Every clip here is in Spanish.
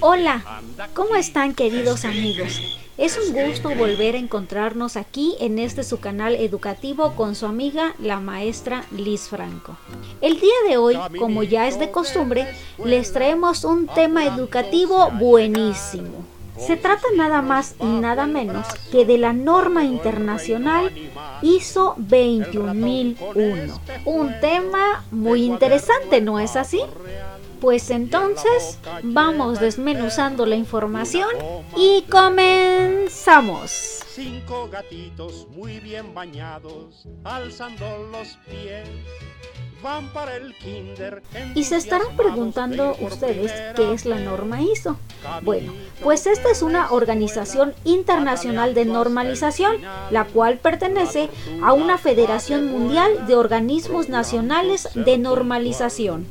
Hola, ¿cómo están queridos amigos? Es un gusto volver a encontrarnos aquí en este su canal educativo con su amiga la maestra Liz Franco. El día de hoy, como ya es de costumbre, les traemos un tema educativo buenísimo. Se trata nada más y nada menos que de la norma internacional ISO 21001. Un tema muy interesante, ¿no es así? Pues entonces vamos desmenuzando la información y comenzamos. Cinco gatitos muy bien bañados, alzando los pies. Van para el kinder. Y se estarán preguntando ustedes qué es la norma ISO. Bueno, pues esta es una organización internacional de normalización, la cual pertenece a una Federación Mundial de Organismos Nacionales de Normalización.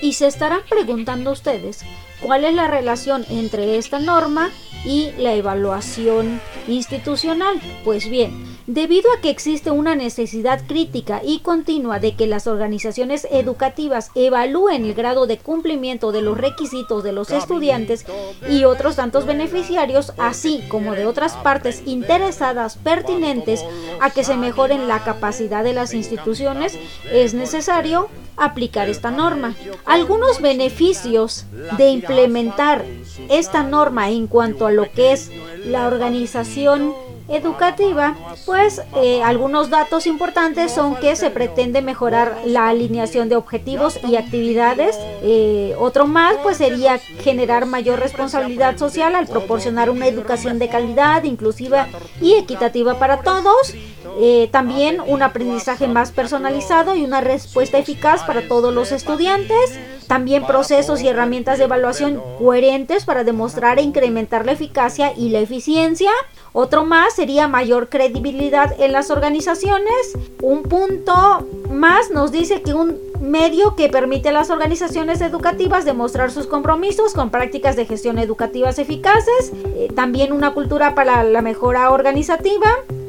Y se estarán preguntando ustedes cuál es la relación entre esta norma y la evaluación institucional. Pues bien, debido a que existe una necesidad crítica y continua de que las organizaciones educativas evalúen el grado de cumplimiento de los requisitos de los estudiantes y otros tantos beneficiarios, así como de otras partes interesadas pertinentes a que se mejoren la capacidad de las instituciones, es necesario aplicar esta norma. Algunos beneficios de implementar esta norma en cuanto a lo que es la organización educativa, pues eh, algunos datos importantes son que se pretende mejorar la alineación de objetivos y actividades. Eh, otro más, pues sería generar mayor responsabilidad social al proporcionar una educación de calidad, inclusiva y equitativa para todos. Eh, también un aprendizaje más personalizado y una respuesta eficaz para todos los estudiantes. También procesos y herramientas de evaluación coherentes para demostrar e incrementar la eficacia y la eficiencia. Otro más sería mayor credibilidad en las organizaciones. Un punto más nos dice que un medio que permite a las organizaciones educativas demostrar sus compromisos con prácticas de gestión educativas eficaces. Eh, también una cultura para la mejora organizativa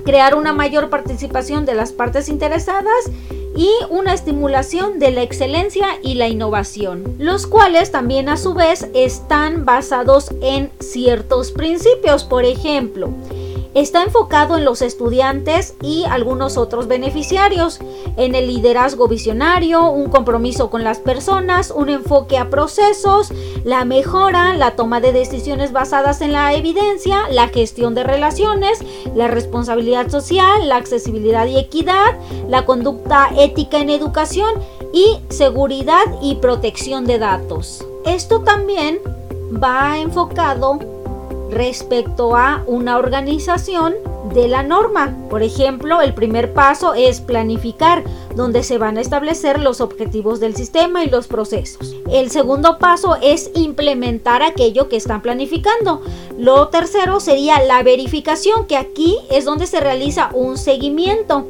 crear una mayor participación de las partes interesadas y una estimulación de la excelencia y la innovación, los cuales también a su vez están basados en ciertos principios, por ejemplo, Está enfocado en los estudiantes y algunos otros beneficiarios, en el liderazgo visionario, un compromiso con las personas, un enfoque a procesos, la mejora, la toma de decisiones basadas en la evidencia, la gestión de relaciones, la responsabilidad social, la accesibilidad y equidad, la conducta ética en educación y seguridad y protección de datos. Esto también va enfocado respecto a una organización de la norma. Por ejemplo, el primer paso es planificar, donde se van a establecer los objetivos del sistema y los procesos. El segundo paso es implementar aquello que están planificando. Lo tercero sería la verificación, que aquí es donde se realiza un seguimiento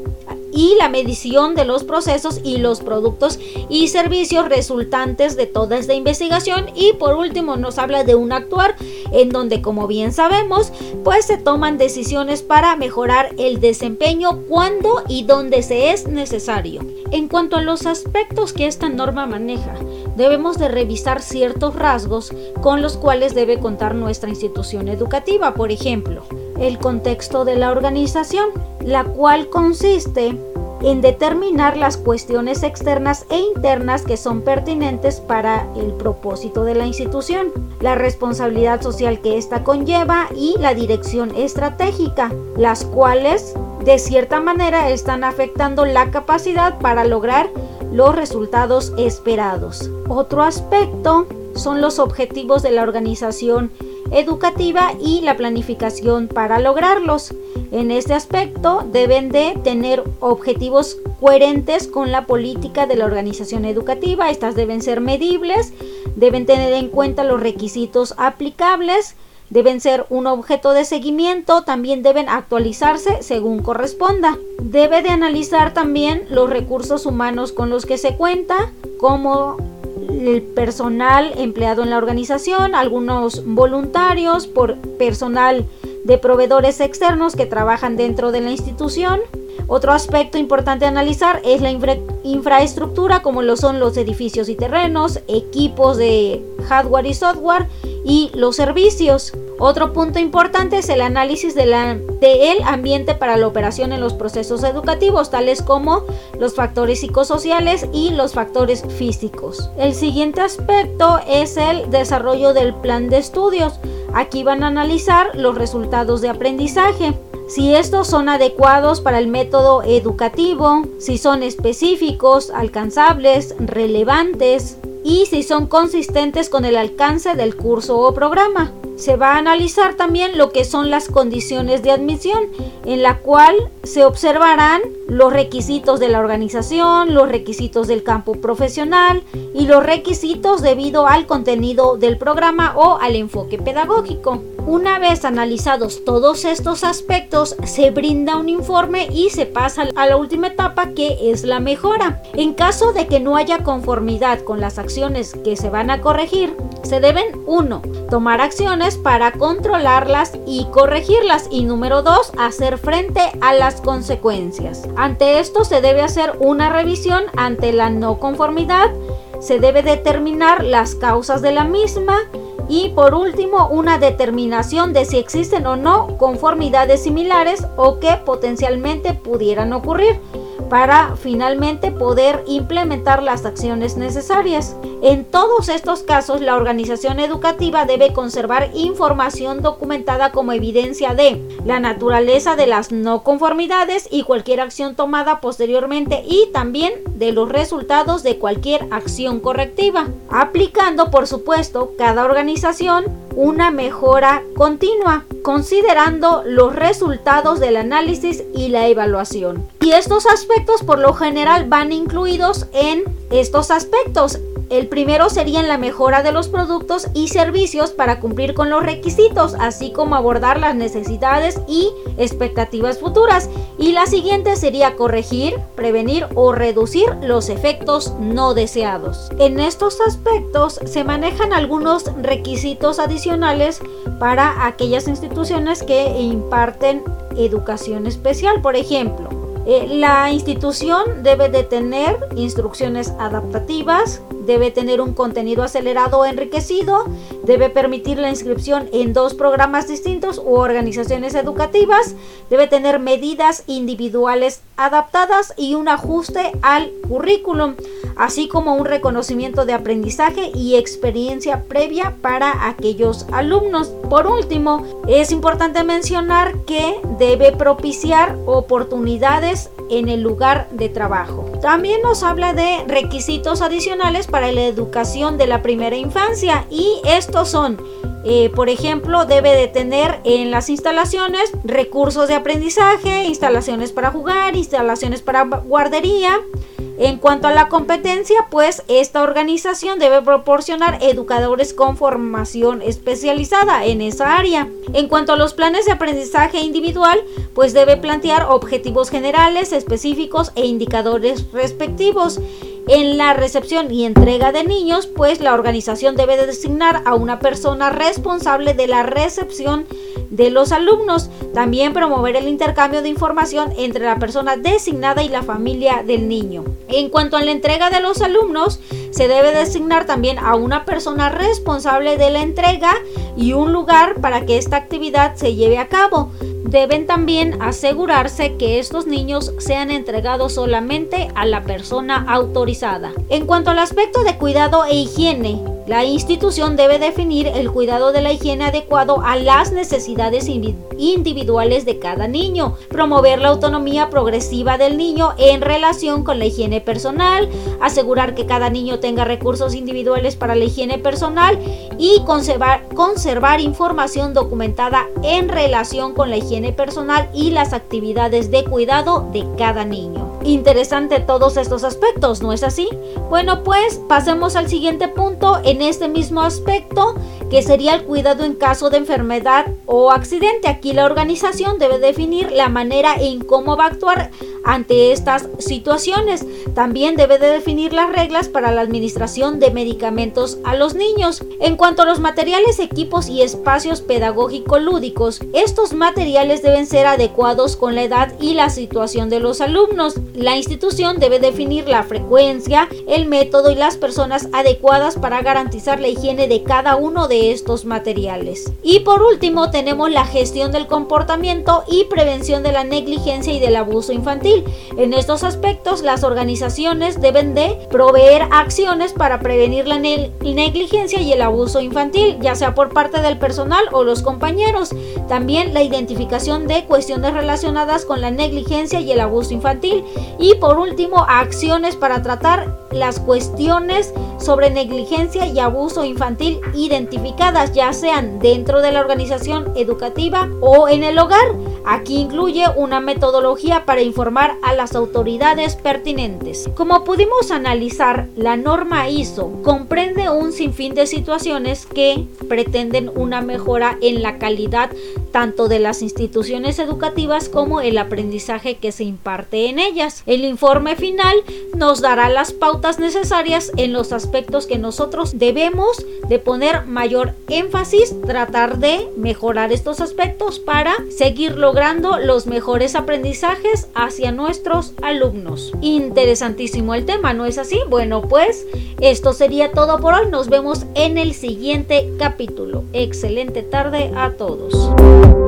y la medición de los procesos y los productos y servicios resultantes de toda esta investigación y por último nos habla de un actuar en donde como bien sabemos pues se toman decisiones para mejorar el desempeño cuando y donde se es necesario. En cuanto a los aspectos que esta norma maneja, debemos de revisar ciertos rasgos con los cuales debe contar nuestra institución educativa, por ejemplo, el contexto de la organización, la cual consiste en determinar las cuestiones externas e internas que son pertinentes para el propósito de la institución, la responsabilidad social que ésta conlleva y la dirección estratégica, las cuales de cierta manera están afectando la capacidad para lograr los resultados esperados. Otro aspecto son los objetivos de la organización educativa y la planificación para lograrlos. En este aspecto deben de tener objetivos coherentes con la política de la organización educativa. Estas deben ser medibles, deben tener en cuenta los requisitos aplicables, deben ser un objeto de seguimiento, también deben actualizarse según corresponda. Debe de analizar también los recursos humanos con los que se cuenta, como el personal empleado en la organización, algunos voluntarios, por personal de proveedores externos que trabajan dentro de la institución. Otro aspecto importante analizar es la infraestructura, como lo son los edificios y terrenos, equipos de hardware y software y los servicios. Otro punto importante es el análisis del ambiente para la operación en los procesos educativos, tales como los factores psicosociales y los factores físicos. El siguiente aspecto es el desarrollo del plan de estudios. Aquí van a analizar los resultados de aprendizaje si estos son adecuados para el método educativo, si son específicos, alcanzables, relevantes y si son consistentes con el alcance del curso o programa. Se va a analizar también lo que son las condiciones de admisión, en la cual se observarán los requisitos de la organización, los requisitos del campo profesional y los requisitos debido al contenido del programa o al enfoque pedagógico. Una vez analizados todos estos aspectos, se brinda un informe y se pasa a la última etapa que es la mejora. En caso de que no haya conformidad con las acciones que se van a corregir, se deben 1. Tomar acciones para controlarlas y corregirlas y número 2. Hacer frente a las consecuencias. Ante esto se debe hacer una revisión ante la no conformidad, se debe determinar las causas de la misma y por último, una determinación de si existen o no conformidades similares o que potencialmente pudieran ocurrir para finalmente poder implementar las acciones necesarias. En todos estos casos, la organización educativa debe conservar información documentada como evidencia de la naturaleza de las no conformidades y cualquier acción tomada posteriormente y también de los resultados de cualquier acción correctiva, aplicando por supuesto cada organización una mejora continua, considerando los resultados del análisis y la evaluación. Y estos aspectos por lo general van incluidos en estos aspectos el primero sería la mejora de los productos y servicios para cumplir con los requisitos, así como abordar las necesidades y expectativas futuras. Y la siguiente sería corregir, prevenir o reducir los efectos no deseados. En estos aspectos se manejan algunos requisitos adicionales para aquellas instituciones que imparten educación especial, por ejemplo. Eh, la institución debe de tener instrucciones adaptativas, debe tener un contenido acelerado o enriquecido, debe permitir la inscripción en dos programas distintos u organizaciones educativas, debe tener medidas individuales adaptadas y un ajuste al currículum, así como un reconocimiento de aprendizaje y experiencia previa para aquellos alumnos. Por último, es importante mencionar que debe propiciar oportunidades en el lugar de trabajo. También nos habla de requisitos adicionales para la educación de la primera infancia y estos son eh, por ejemplo, debe de tener en las instalaciones recursos de aprendizaje, instalaciones para jugar, instalaciones para guardería, en cuanto a la competencia, pues esta organización debe proporcionar educadores con formación especializada en esa área. En cuanto a los planes de aprendizaje individual, pues debe plantear objetivos generales, específicos e indicadores respectivos. En la recepción y entrega de niños, pues la organización debe designar a una persona responsable de la recepción de los alumnos. También promover el intercambio de información entre la persona designada y la familia del niño. En cuanto a la entrega de los alumnos, se debe designar también a una persona responsable de la entrega y un lugar para que esta actividad se lleve a cabo. Deben también asegurarse que estos niños sean entregados solamente a la persona autorizada. En cuanto al aspecto de cuidado e higiene, la institución debe definir el cuidado de la higiene adecuado a las necesidades individuales de cada niño, promover la autonomía progresiva del niño en relación con la higiene personal, asegurar que cada niño tenga recursos individuales para la higiene personal y conservar, información documentada en relación con la higiene personal y las actividades de cuidado de cada niño. Interesante todos estos aspectos, ¿no es así? Bueno, pues pasemos al siguiente punto en este mismo aspecto, que sería el cuidado en caso de enfermedad o accidente. Aquí la organización debe definir la manera en cómo va a actuar ante estas situaciones. También debe de definir las reglas para la administración de medicamentos a los niños. En cuanto a los materiales, equipos y espacios pedagógico-lúdicos, estos materiales deben ser adecuados con la edad y la situación de los alumnos. La institución debe definir la frecuencia, el método y las personas adecuadas para garantizar la higiene de cada uno de estos materiales. Y por último, tenemos la gestión del comportamiento y prevención de la negligencia y del abuso infantil. En estos aspectos, las organizaciones deben de proveer acciones para prevenir la negligencia y el abuso infantil, ya sea por parte del personal o los compañeros. También la identificación de cuestiones relacionadas con la negligencia y el abuso infantil. Y por último, acciones para tratar las cuestiones sobre negligencia y abuso infantil identificadas, ya sean dentro de la organización educativa o en el hogar. Aquí incluye una metodología para informar a las autoridades pertinentes. Como pudimos analizar, la norma ISO comprende un sinfín de situaciones que pretenden una mejora en la calidad tanto de las instituciones educativas como el aprendizaje que se imparte en ellas. El informe final nos dará las pautas necesarias en los aspectos que nosotros debemos de poner mayor énfasis, tratar de mejorar estos aspectos para seguir logrando los mejores aprendizajes hacia nuestros alumnos. Interesantísimo el tema, ¿no es así? Bueno, pues esto sería todo por hoy. Nos vemos en el siguiente capítulo. Excelente tarde a todos.